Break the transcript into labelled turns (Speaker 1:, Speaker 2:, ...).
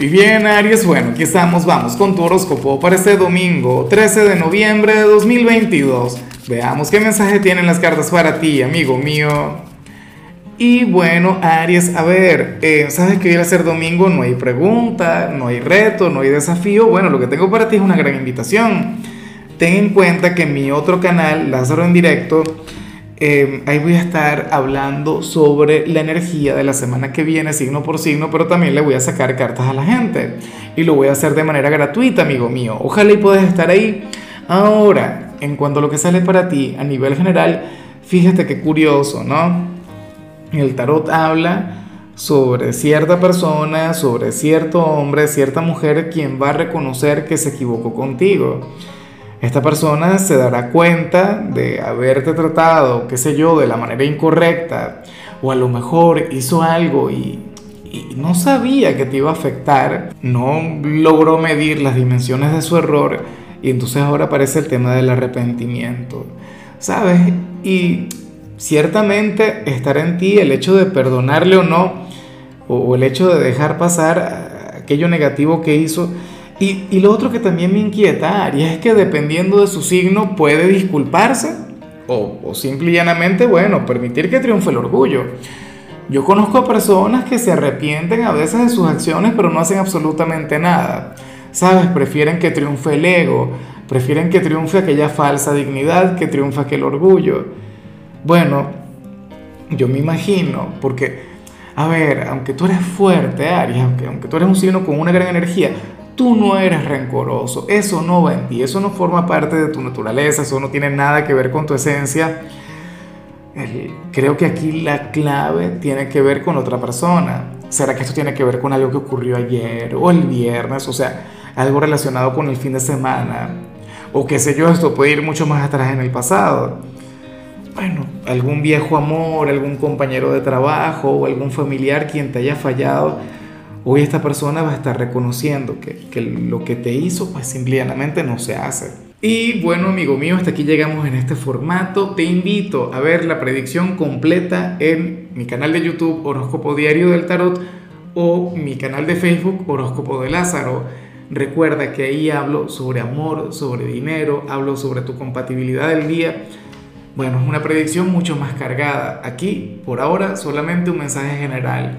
Speaker 1: Y bien, Aries, bueno, aquí estamos, vamos con tu horóscopo para este domingo, 13 de noviembre de 2022. Veamos qué mensaje tienen las cartas para ti, amigo mío. Y bueno, Aries, a ver, eh, sabes que hoy al ser domingo no hay pregunta, no hay reto, no hay desafío. Bueno, lo que tengo para ti es una gran invitación. Ten en cuenta que mi otro canal, Lázaro en directo, eh, ahí voy a estar hablando sobre la energía de la semana que viene, signo por signo, pero también le voy a sacar cartas a la gente. Y lo voy a hacer de manera gratuita, amigo mío. Ojalá y puedas estar ahí. Ahora, en cuanto a lo que sale para ti a nivel general, fíjate qué curioso, ¿no? El tarot habla sobre cierta persona, sobre cierto hombre, cierta mujer, quien va a reconocer que se equivocó contigo esta persona se dará cuenta de haberte tratado, qué sé yo, de la manera incorrecta, o a lo mejor hizo algo y, no sabía que te iba a afectar, no logró medir las dimensiones de su error, y entonces ahora aparece el tema del arrepentimiento, ¿sabes? Y ciertamente estará en ti el hecho de perdonarle o no, o el hecho de dejar pasar aquello negativo que hizo, y, lo otro que también me inquieta, Aries, es que dependiendo de su signo puede disculparse o, o simple y llanamente, bueno, permitir que triunfe el orgullo. Yo conozco a personas que se arrepienten a veces de sus acciones, pero no hacen absolutamente nada. ¿Sabes? Prefieren que triunfe el ego, prefieren que triunfe aquella falsa dignidad, que triunfe aquel orgullo. Bueno, yo me imagino, porque, a ver, aunque tú eres fuerte, Aries, aunque, aunque tú eres un signo con una gran energía, Tú no eres rencoroso, eso no va en ti, eso no forma parte de tu naturaleza, eso no tiene nada que ver con tu esencia. creo que aquí la clave tiene que ver con otra persona. ¿Será que esto tiene que ver con algo que ocurrió ayer o el viernes? O sea, algo relacionado con el fin de semana. O qué sé yo, esto puede ir mucho más atrás en el pasado. Bueno, algún viejo amor, algún compañero de trabajo o algún familiar quien te haya fallado hoy esta persona va a estar reconociendo que, lo que te hizo pues simplemente no se hace. Y bueno amigo mío, hasta aquí llegamos en este formato. Te invito a ver la predicción completa en mi canal de YouTube Horóscopo Diario del Tarot o mi canal de Facebook Horóscopo de Lázaro. Recuerda que ahí hablo sobre amor, sobre dinero, hablo sobre tu compatibilidad del día. Bueno, es una predicción mucho más cargada. Aquí, por ahora, solamente un mensaje general